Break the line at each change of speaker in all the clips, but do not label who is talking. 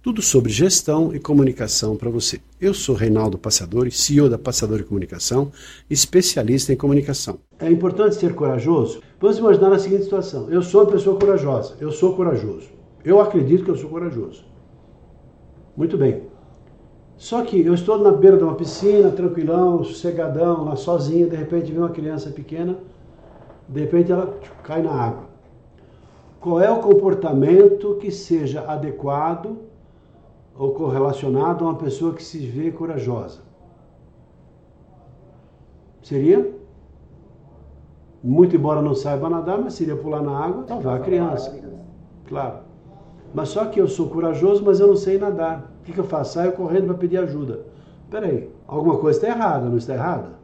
Tudo sobre gestão e comunicação para você. Eu sou Reinaldo Passadori, CEO da Passadori Comunicação, especialista em comunicação. É importante ser corajoso? Vamos imaginar a seguinte situação: eu sou uma pessoa corajosa, eu sou corajoso. Eu acredito que eu sou corajoso. Muito bem. Só que eu estou na beira de uma piscina, tranquilão, sossegadão, lá sozinho, de repente vem uma criança pequena, de repente ela cai na água. Qual é o comportamento que seja adequado ou correlacionado a uma pessoa que se vê corajosa? Seria? Muito embora não saiba nadar, mas seria pular na água, salvar a criança. Claro. Mas só que eu sou corajoso, mas eu não sei nadar. O que, que eu faço? Saio correndo para pedir ajuda. Peraí, alguma coisa está errada, não está errada?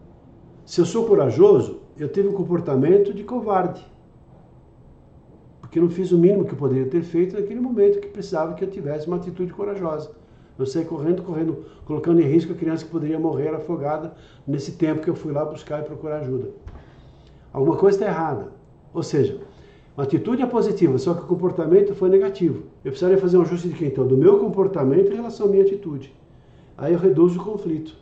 Se eu sou corajoso, eu tive um comportamento de covarde. Porque eu não fiz o mínimo que eu poderia ter feito naquele momento que precisava que eu tivesse uma atitude corajosa. Eu saí correndo, correndo, colocando em risco a criança que poderia morrer afogada nesse tempo que eu fui lá buscar e procurar ajuda. Alguma coisa está errada. Ou seja, uma atitude é positiva, só que o comportamento foi negativo. Eu precisaria fazer um ajuste de quem? Então, do meu comportamento em relação à minha atitude. Aí eu reduzo o conflito.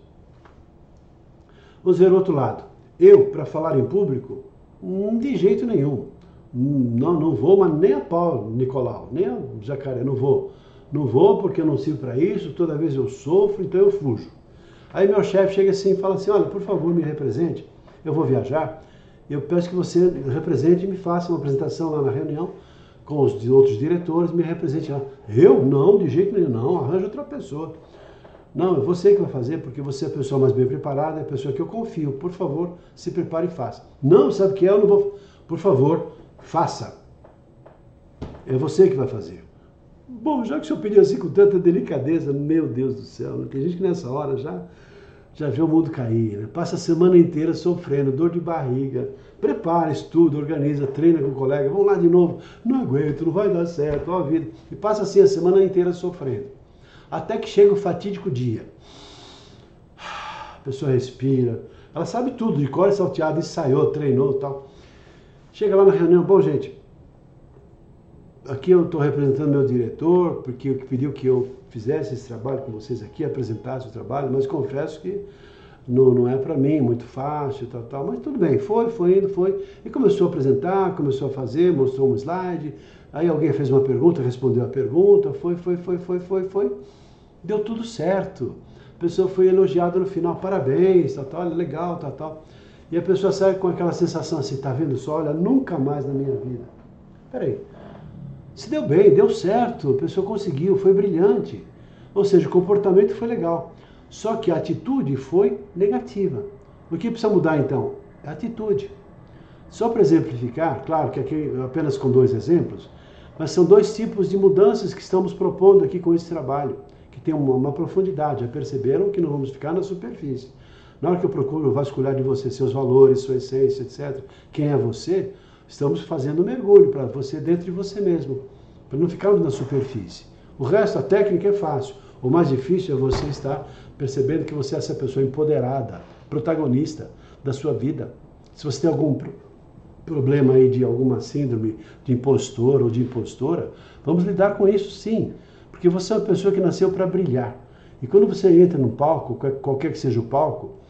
Vamos ver o outro lado. Eu, para falar em público, hum, de jeito nenhum. Não, não vou, mas nem a pau, Nicolau, nem a jacaré, não vou. Não vou porque eu não sirvo para isso, toda vez eu sofro, então eu fujo. Aí meu chefe chega assim e fala assim: olha, por favor, me represente, eu vou viajar, eu peço que você represente e me faça uma apresentação lá na reunião com os outros diretores, me represente lá. Eu? Não, de jeito nenhum, não, arranja outra pessoa. Não, é você que vai fazer, porque você é a pessoa mais bem preparada, é a pessoa que eu confio. Por favor, se prepare e faça. Não, sabe o que é? Eu não vou. Por favor, faça. É você que vai fazer. Bom, já que o senhor pediu assim com tanta delicadeza, meu Deus do céu, né? tem gente que nessa hora já, já vê o mundo cair, né? passa a semana inteira sofrendo, dor de barriga, prepara, estuda, organiza, treina com o colega, vamos lá de novo, não aguento, não vai dar certo, ó a vida, e passa assim a semana inteira sofrendo. Até que chega o fatídico dia. A pessoa respira, ela sabe tudo, de cor salteado, ensaiou, treinou tal. Chega lá na reunião, bom gente, aqui eu estou representando meu diretor, porque pediu que eu fizesse esse trabalho com vocês aqui, apresentasse o trabalho, mas confesso que não, não é para mim muito fácil, tal, tal, mas tudo bem, foi, foi indo, foi, e começou a apresentar, começou a fazer, mostrou um slide, aí alguém fez uma pergunta, respondeu a pergunta, foi, foi, foi, foi, foi, foi, deu tudo certo, a pessoa foi elogiada no final, parabéns, tal, tal, legal, tal, tal, e a pessoa sai com aquela sensação assim, tá vendo só? Olha, nunca mais na minha vida. Peraí. Se deu bem, deu certo, a pessoa conseguiu, foi brilhante. Ou seja, o comportamento foi legal. Só que a atitude foi negativa. O que precisa mudar então? A atitude. Só para exemplificar, claro que aqui apenas com dois exemplos, mas são dois tipos de mudanças que estamos propondo aqui com esse trabalho, que tem uma, uma profundidade. Já perceberam que não vamos ficar na superfície. Na hora que eu procuro vasculhar de você seus valores, sua essência, etc., quem é você, estamos fazendo um mergulho para você dentro de você mesmo, para não ficarmos na superfície. O resto, a técnica é fácil. O mais difícil é você estar percebendo que você é essa pessoa empoderada, protagonista da sua vida. Se você tem algum problema aí de alguma síndrome de impostor ou de impostora, vamos lidar com isso sim, porque você é uma pessoa que nasceu para brilhar. E quando você entra no palco, qualquer que seja o palco,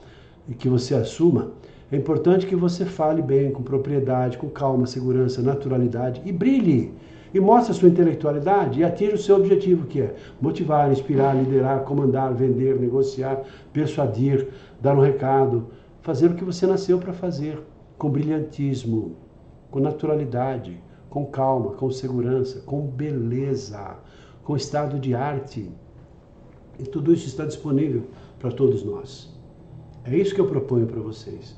e que você assuma, é importante que você fale bem, com propriedade, com calma, segurança, naturalidade e brilhe. E mostre a sua intelectualidade e atinja o seu objetivo, que é motivar, inspirar, liderar, comandar, vender, negociar, persuadir, dar um recado, fazer o que você nasceu para fazer, com brilhantismo, com naturalidade, com calma, com segurança, com beleza, com estado de arte. E tudo isso está disponível para todos nós. É isso que eu proponho para vocês.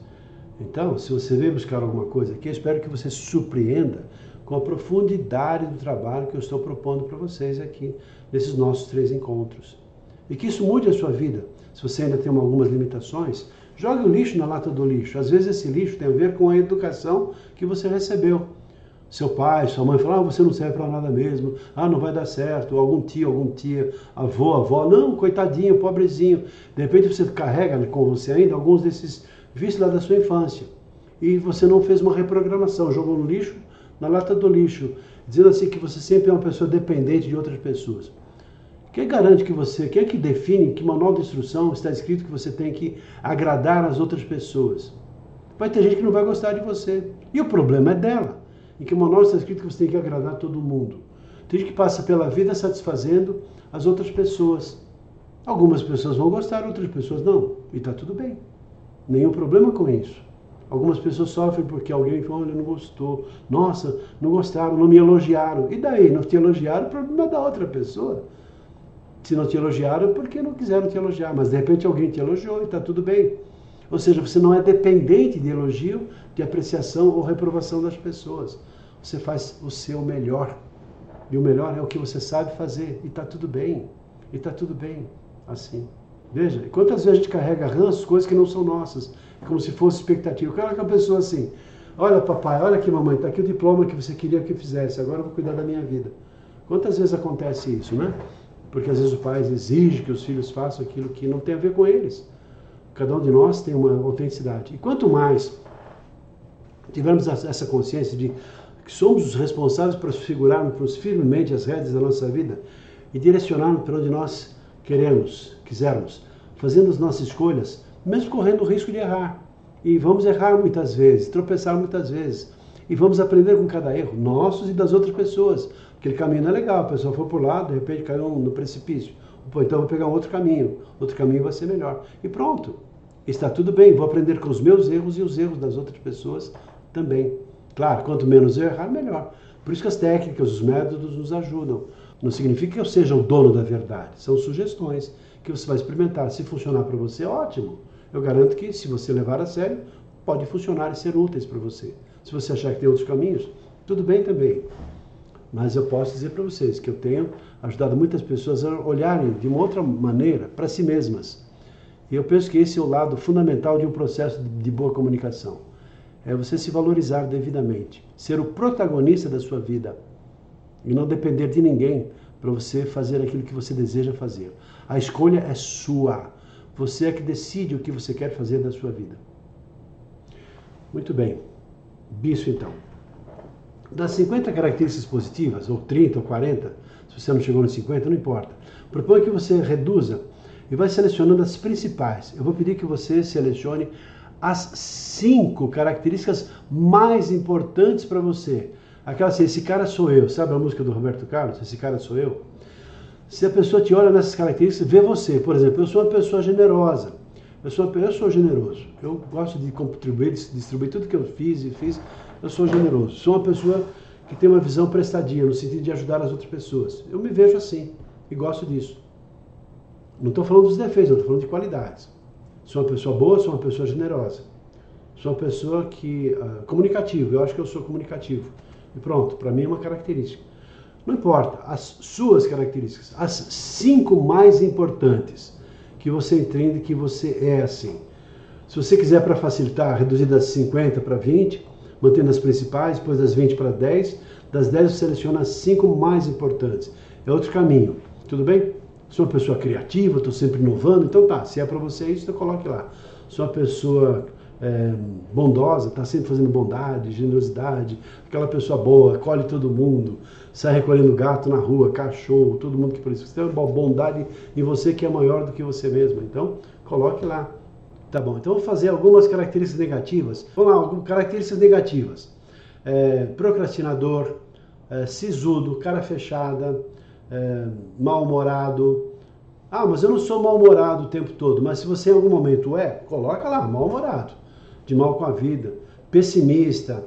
Então, se você veio buscar alguma coisa aqui, eu espero que você se surpreenda com a profundidade do trabalho que eu estou propondo para vocês aqui nesses nossos três encontros. E que isso mude a sua vida. Se você ainda tem algumas limitações, jogue o lixo na lata do lixo. Às vezes esse lixo tem a ver com a educação que você recebeu. Seu pai, sua mãe falou, ah, você não serve para nada mesmo, ah, não vai dar certo, algum tio, algum tia, avô, avó, não, coitadinho, pobrezinho. De repente você carrega com você ainda alguns desses vícios lá da sua infância. E você não fez uma reprogramação, jogou no lixo, na lata do lixo, dizendo assim que você sempre é uma pessoa dependente de outras pessoas. Quem garante que você, quem é que define que manual de instrução está escrito que você tem que agradar as outras pessoas? Vai ter gente que não vai gostar de você. E o problema é dela. Em que o manual está escrito que você tem que agradar todo mundo. Tem gente que passa pela vida satisfazendo as outras pessoas. Algumas pessoas vão gostar, outras pessoas não. E está tudo bem. Nenhum problema com isso. Algumas pessoas sofrem porque alguém falou, olha, não gostou. Nossa, não gostaram, não me elogiaram. E daí? Não te elogiaram, o problema é da outra pessoa. Se não te elogiaram, porque não quiseram te elogiar. Mas de repente alguém te elogiou e está tudo bem. Ou seja, você não é dependente de elogio, de apreciação ou reprovação das pessoas. Você faz o seu melhor. E o melhor é o que você sabe fazer. E está tudo bem. E está tudo bem assim. Veja, quantas vezes a gente carrega ranços, coisas que não são nossas, como se fosse expectativa. O cara é uma pessoa assim, olha papai, olha aqui mamãe, está aqui o diploma que você queria que eu fizesse, agora eu vou cuidar da minha vida. Quantas vezes acontece isso, né? porque às vezes o pai exige que os filhos façam aquilo que não tem a ver com eles. Cada um de nós tem uma autenticidade. E quanto mais tivermos essa consciência de que somos os responsáveis por segurarmos firmemente as redes da nossa vida e direcionarmos para onde nós queremos, quisermos, fazendo as nossas escolhas, mesmo correndo o risco de errar. E vamos errar muitas vezes, tropeçar muitas vezes. E vamos aprender com cada erro, nossos e das outras pessoas. Aquele caminho não é legal, a pessoa foi por lá, de repente caiu no precipício. Pô, então vou pegar um outro caminho, outro caminho vai ser melhor. E pronto, está tudo bem, vou aprender com os meus erros e os erros das outras pessoas também. Claro, quanto menos eu errar, melhor. Por isso que as técnicas, os métodos nos ajudam. Não significa que eu seja o dono da verdade, são sugestões que você vai experimentar. Se funcionar para você, ótimo. Eu garanto que, se você levar a sério, pode funcionar e ser úteis para você. Se você achar que tem outros caminhos, tudo bem também. Mas eu posso dizer para vocês que eu tenho ajudado muitas pessoas a olharem de uma outra maneira para si mesmas. E eu penso que esse é o lado fundamental de um processo de boa comunicação. É você se valorizar devidamente, ser o protagonista da sua vida e não depender de ninguém para você fazer aquilo que você deseja fazer. A escolha é sua. Você é que decide o que você quer fazer da sua vida. Muito bem. Bicho então. Das 50 características positivas, ou 30 ou 40, se você não chegou nos 50, não importa. Propõe que você reduza e vai selecionando as principais. Eu vou pedir que você selecione as cinco características mais importantes para você. Aquela assim, esse cara sou eu. Sabe a música do Roberto Carlos? Esse cara sou eu. Se a pessoa te olha nessas características, vê você. Por exemplo, eu sou uma pessoa generosa. Eu sou, eu sou generoso. Eu gosto de contribuir, de distribuir tudo que eu fiz e fiz eu sou generoso. Sou uma pessoa que tem uma visão prestadia, no sentido de ajudar as outras pessoas. Eu me vejo assim e gosto disso. Não estou falando dos defeitos, estou falando de qualidades. Sou uma pessoa boa, sou uma pessoa generosa. Sou uma pessoa que. Uh, comunicativo, eu acho que eu sou comunicativo. E pronto, para mim é uma característica. Não importa, as suas características, as cinco mais importantes que você entende que você é assim. Se você quiser, para facilitar, reduzir das 50 para 20, mantendo as principais, depois das 20 para 10. Das 10 você seleciona as 5 mais importantes. É outro caminho. Tudo bem? Sou uma pessoa criativa, estou sempre inovando, então tá, se é para você isso, então coloque lá. Sou uma pessoa é, bondosa, está sempre fazendo bondade, generosidade, aquela pessoa boa, acolhe todo mundo, sai recolhendo gato na rua, cachorro, todo mundo que precisa. Você tem uma bondade em você que é maior do que você mesmo. Então, coloque lá. Tá bom, então vou fazer algumas características negativas. Vamos lá, algumas características negativas. É, procrastinador, é, sisudo, cara fechada, é, mal-humorado. Ah, mas eu não sou mal-humorado o tempo todo. Mas se você em algum momento é, coloca lá, mal-humorado, de mal com a vida, pessimista.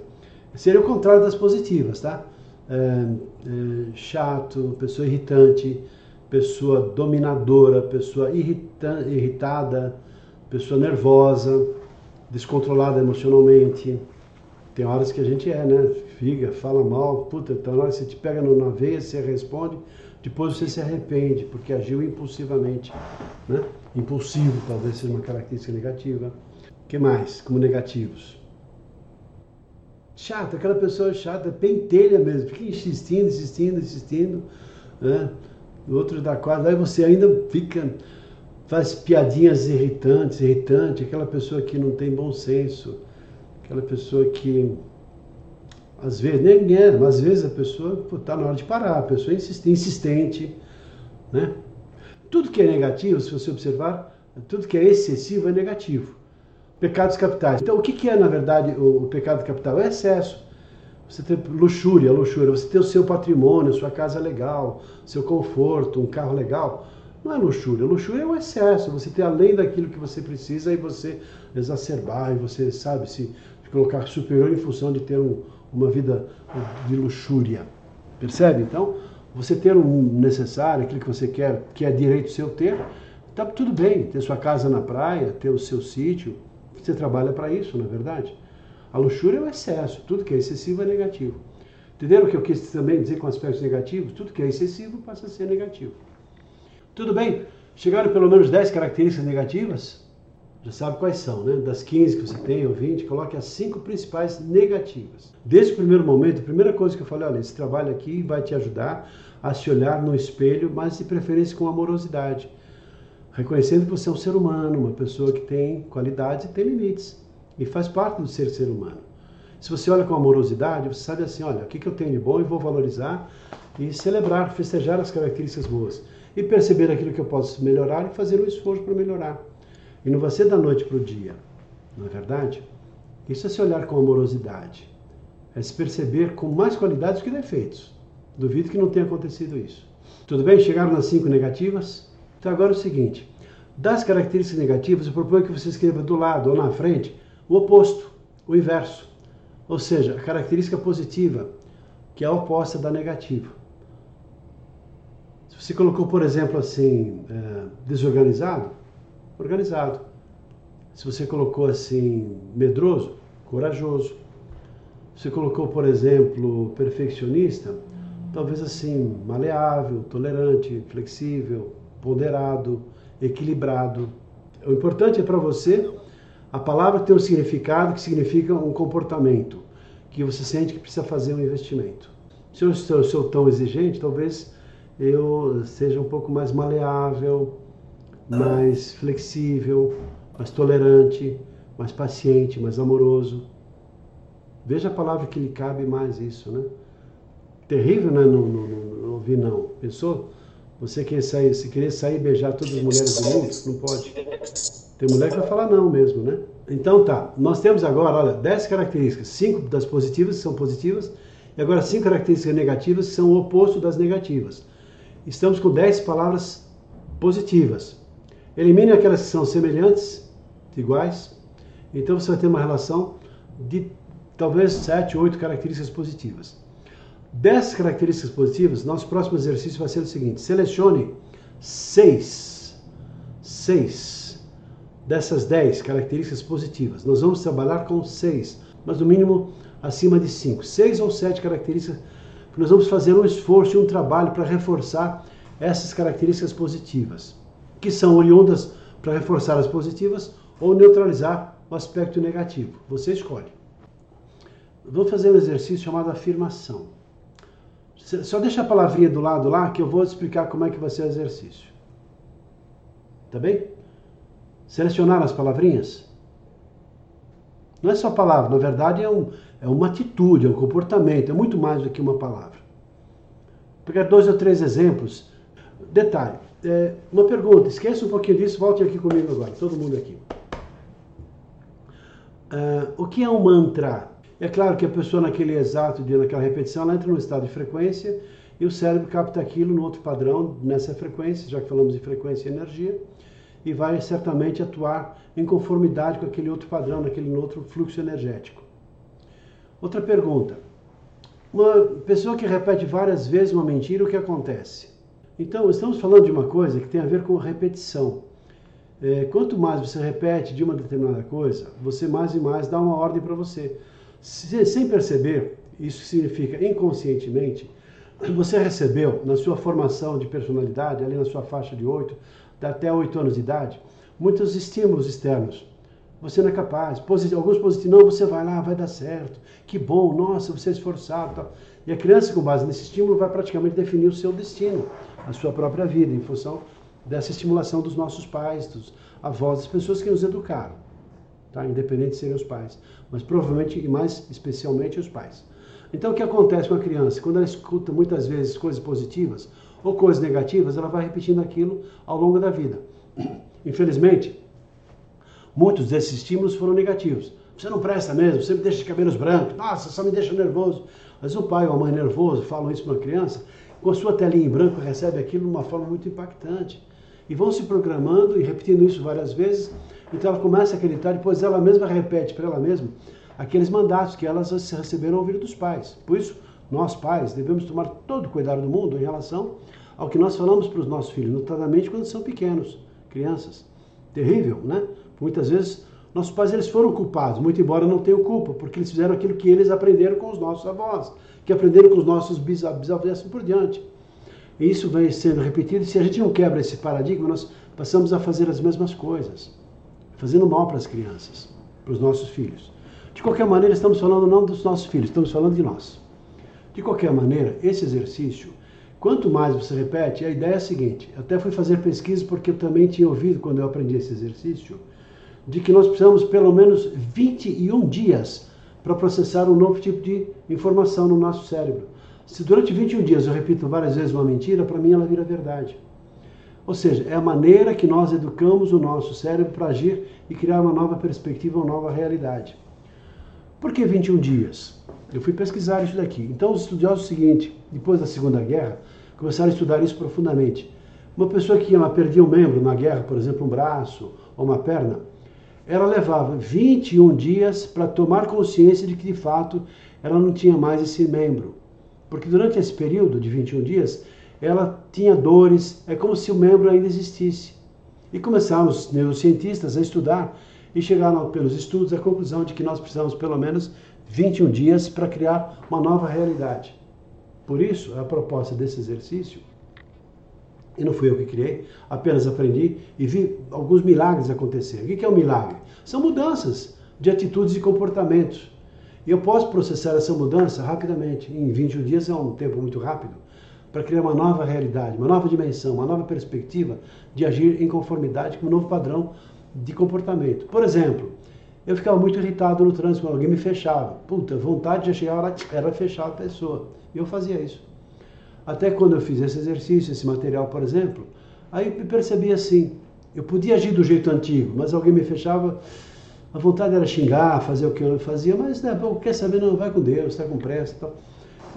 Seria o contrário das positivas, tá? É, é, chato, pessoa irritante, pessoa dominadora, pessoa irrita, irritada, pessoa nervosa, descontrolada emocionalmente. Tem horas que a gente é, né? Figa, fala mal, puta, então na hora que você te pega na veia, você responde, depois você se arrepende porque agiu impulsivamente. Né? Impulsivo talvez seja uma característica negativa. O que mais como negativos? Chato, aquela pessoa chata, pentelha mesmo, fica insistindo, insistindo, insistindo. Né? O outro dá quase, aí você ainda fica, faz piadinhas irritantes, irritante, aquela pessoa que não tem bom senso, aquela pessoa que às vezes, nem é, mas às vezes a pessoa está na hora de parar, a pessoa é insistente, né? Tudo que é negativo, se você observar, tudo que é excessivo é negativo. Pecados capitais. Então, o que, é, na verdade, o, o pecado capital? É excesso. Você tem luxúria, luxúria. Você tem o seu patrimônio, sua casa legal, seu conforto, um carro legal. Não é luxúria. Luxúria é o excesso. Você tem além daquilo que você precisa e você exacerbar, e você, sabe, se colocar superior em função de ter um, uma vida de luxúria. Percebe? Então, você ter o necessário, aquilo que você quer, que é direito seu ter, tá tudo bem. Ter sua casa na praia, ter o seu sítio, você trabalha para isso, não é verdade? A luxúria é o excesso, tudo que é excessivo é negativo. Entenderam o que eu quis também dizer com aspectos negativos? Tudo que é excessivo passa a ser negativo. Tudo bem? Chegaram pelo menos 10 características negativas? Já sabe quais são, né? Das 15 que você tem ou 20, coloque as cinco principais negativas. Desde o primeiro momento, a primeira coisa que eu falei, olha, esse trabalho aqui vai te ajudar a se olhar no espelho, mas de preferência com amorosidade. Reconhecendo que você é um ser humano, uma pessoa que tem qualidades e tem limites. E faz parte do ser ser humano. Se você olha com amorosidade, você sabe assim, olha, o que, que eu tenho de bom e vou valorizar e celebrar, festejar as características boas. E perceber aquilo que eu posso melhorar e fazer um esforço para melhorar. E não vai ser da noite para o dia, não é verdade? Isso é se olhar com amorosidade. É se perceber com mais qualidades que defeitos. Duvido que não tenha acontecido isso. Tudo bem? Chegaram nas cinco negativas? Então agora é o seguinte. Das características negativas, eu proponho que você escreva do lado ou na frente o oposto, o inverso. Ou seja, a característica positiva, que é a oposta da negativa. Se você colocou, por exemplo, assim, é, desorganizado, organizado. Se você colocou assim, medroso, corajoso. Você colocou, por exemplo, perfeccionista, talvez assim, maleável, tolerante, flexível, ponderado, equilibrado. O importante é para você a palavra ter um significado que significa um comportamento, que você sente que precisa fazer um investimento. Se eu sou tão exigente, talvez eu seja um pouco mais maleável, mais flexível, mais tolerante, mais paciente, mais amoroso. Veja a palavra que lhe cabe mais isso, né? Terrível, né? Não, não, não, ouvir não. Pensou? Você quer sair, se querer sair e beijar todas as mulheres do mundo, não pode. Tem mulher que vai falar não mesmo, né? Então tá, nós temos agora, olha, 10 características, 5 das positivas são positivas, e agora 5 características negativas são o oposto das negativas. Estamos com 10 palavras positivas. Elimine aquelas que são semelhantes, iguais. Então você vai ter uma relação de talvez 7, 8 características positivas. Dessas características positivas, nosso próximo exercício vai ser o seguinte: selecione seis, seis dessas 10 características positivas. Nós vamos trabalhar com seis, mas no mínimo acima de cinco, seis ou sete características. Nós vamos fazer um esforço e um trabalho para reforçar essas características positivas que são oriundas para reforçar as positivas ou neutralizar o aspecto negativo. Você escolhe. Vou fazer um exercício chamado afirmação. Só deixa a palavrinha do lado lá que eu vou explicar como é que vai ser o exercício. Tá bem? Selecionar as palavrinhas? Não é só palavra, na verdade é, um, é uma atitude, é um comportamento, é muito mais do que uma palavra. Vou pegar dois ou três exemplos. Detalhe, é, uma pergunta, esqueça um pouquinho disso, volte aqui comigo agora, todo mundo aqui. Uh, o que é um mantra? É claro que a pessoa naquele exato dia, naquela repetição, ela entra num estado de frequência e o cérebro capta aquilo no outro padrão, nessa frequência, já que falamos de frequência e energia, e vai certamente atuar em conformidade com aquele outro padrão, naquele outro fluxo energético. Outra pergunta. Uma pessoa que repete várias vezes uma mentira, o que acontece? Então, estamos falando de uma coisa que tem a ver com repetição. É, quanto mais você repete de uma determinada coisa, você mais e mais dá uma ordem para você. Se, sem perceber, isso significa inconscientemente, você recebeu na sua formação de personalidade, ali na sua faixa de 8, até 8 anos de idade, muitos estímulos externos. Você não é capaz. alguns positivos, não, você vai lá, vai dar certo. Que bom, nossa, você é esforçado. Tal. E a criança, com base nesse estímulo, vai praticamente definir o seu destino, a sua própria vida, em função dessa estimulação dos nossos pais, dos avós, das pessoas que nos educaram. Tá? Independente de serem os pais. Mas provavelmente, e mais especialmente, os pais. Então, o que acontece com a criança? Quando ela escuta muitas vezes coisas positivas ou coisas negativas, ela vai repetindo aquilo ao longo da vida. Infelizmente, muitos desses estímulos foram negativos. Você não presta mesmo, me deixa de cabelos brancos, nossa, só me deixa nervoso. Mas o pai ou a mãe nervoso falam isso para uma criança, com a sua telinha em branco recebe aquilo de uma forma muito impactante. E vão se programando e repetindo isso várias vezes, então ela começa a acreditar, depois ela mesma repete para ela mesma aqueles mandatos que elas receberam ao ouvir dos pais. Por isso, nós pais devemos tomar todo o cuidado do mundo em relação ao que nós falamos para os nossos filhos, notadamente quando são pequenos, crianças. Terrível, né? Muitas vezes nossos pais eles foram culpados, muito embora não tenham culpa, porque eles fizeram aquilo que eles aprenderam com os nossos avós, que aprenderam com os nossos bisavós e assim por diante. E isso vem sendo repetido, e se a gente não quebra esse paradigma, nós passamos a fazer as mesmas coisas, fazendo mal para as crianças, para os nossos filhos. De qualquer maneira, estamos falando não dos nossos filhos, estamos falando de nós. De qualquer maneira, esse exercício, quanto mais você repete, a ideia é a seguinte: até fui fazer pesquisa porque eu também tinha ouvido quando eu aprendi esse exercício, de que nós precisamos pelo menos 21 dias para processar um novo tipo de informação no nosso cérebro. Se durante 21 dias eu repito várias vezes uma mentira, para mim ela vira verdade. Ou seja, é a maneira que nós educamos o nosso cérebro para agir e criar uma nova perspectiva, uma nova realidade. Por que 21 dias? Eu fui pesquisar isso daqui. Então, os estudiosos, seguinte, depois da Segunda Guerra, começaram a estudar isso profundamente. Uma pessoa que perdia um membro na guerra, por exemplo, um braço ou uma perna, ela levava 21 dias para tomar consciência de que, de fato, ela não tinha mais esse membro. Porque durante esse período de 21 dias, ela tinha dores, é como se o membro ainda existisse. E começaram os neurocientistas a estudar e chegaram pelos estudos à conclusão de que nós precisamos pelo menos 21 dias para criar uma nova realidade. Por isso, a proposta desse exercício, e não fui eu que criei, apenas aprendi e vi alguns milagres acontecer. O que é um milagre? São mudanças de atitudes e comportamentos. E eu posso processar essa mudança rapidamente. Em 21 dias é um tempo muito rápido para criar uma nova realidade, uma nova dimensão, uma nova perspectiva de agir em conformidade com um novo padrão de comportamento. Por exemplo, eu ficava muito irritado no trânsito quando alguém me fechava. Puta, vontade de chegar era fechar a pessoa. E eu fazia isso. Até quando eu fiz esse exercício, esse material, por exemplo, aí eu percebi assim, eu podia agir do jeito antigo, mas alguém me fechava, a vontade era xingar, fazer o que eu fazia, mas né, quer saber, não, vai com Deus, está com pressa e tal.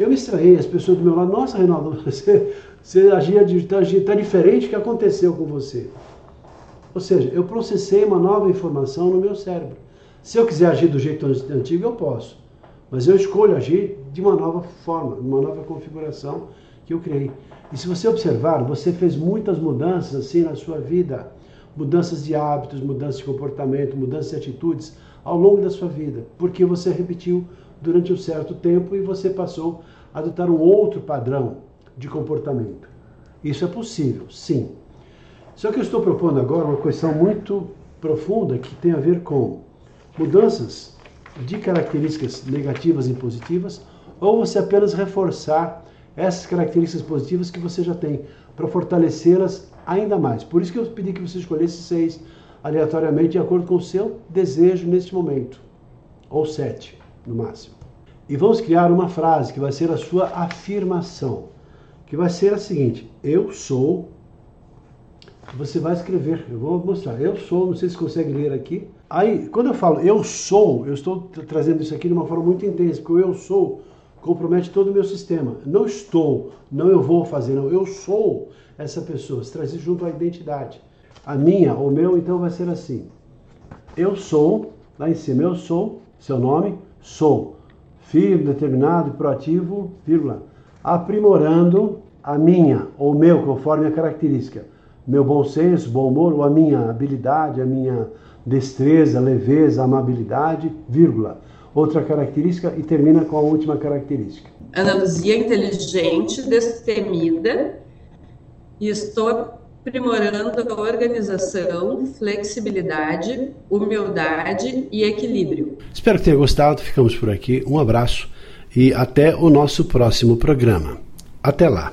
Eu me estranhei, as pessoas do meu lado, nossa, Reinaldo, você, você agia, está tá diferente, o que aconteceu com você? Ou seja, eu processei uma nova informação no meu cérebro. Se eu quiser agir do jeito antigo, eu posso. Mas eu escolho agir de uma nova forma, de uma nova configuração que eu criei. E se você observar, você fez muitas mudanças assim na sua vida. Mudanças de hábitos, mudanças de comportamento, mudanças de atitudes ao longo da sua vida. Porque você repetiu durante um certo tempo e você passou a adotar um outro padrão de comportamento. Isso é possível, sim. Só que eu estou propondo agora uma questão muito profunda que tem a ver com mudanças de características negativas e positivas, ou você apenas reforçar essas características positivas que você já tem, para fortalecê-las ainda mais. Por isso que eu pedi que você escolhesse seis aleatoriamente, de acordo com o seu desejo neste momento, ou sete no máximo. E vamos criar uma frase que vai ser a sua afirmação, que vai ser a seguinte: Eu sou você vai escrever. Eu vou mostrar. Eu sou, não sei se consegue ler aqui. Aí, quando eu falo eu sou, eu estou trazendo isso aqui de uma forma muito intensa, porque o eu sou compromete todo o meu sistema. Não estou, não eu vou fazer, não. Eu sou essa pessoa. Se traz junto à identidade. A minha, o meu, então vai ser assim. Eu sou, lá em cima, eu sou, seu nome, sou. Firme, determinado, proativo, vírgula. Aprimorando a minha, ou meu, conforme a característica meu bom senso, bom humor, ou a minha habilidade, a minha destreza, leveza, amabilidade, vírgula. Outra característica e termina com a última característica.
Ana inteligente, destemida e estou aprimorando a organização, flexibilidade, humildade e equilíbrio.
Espero que tenha gostado. Ficamos por aqui. Um abraço e até o nosso próximo programa. Até lá.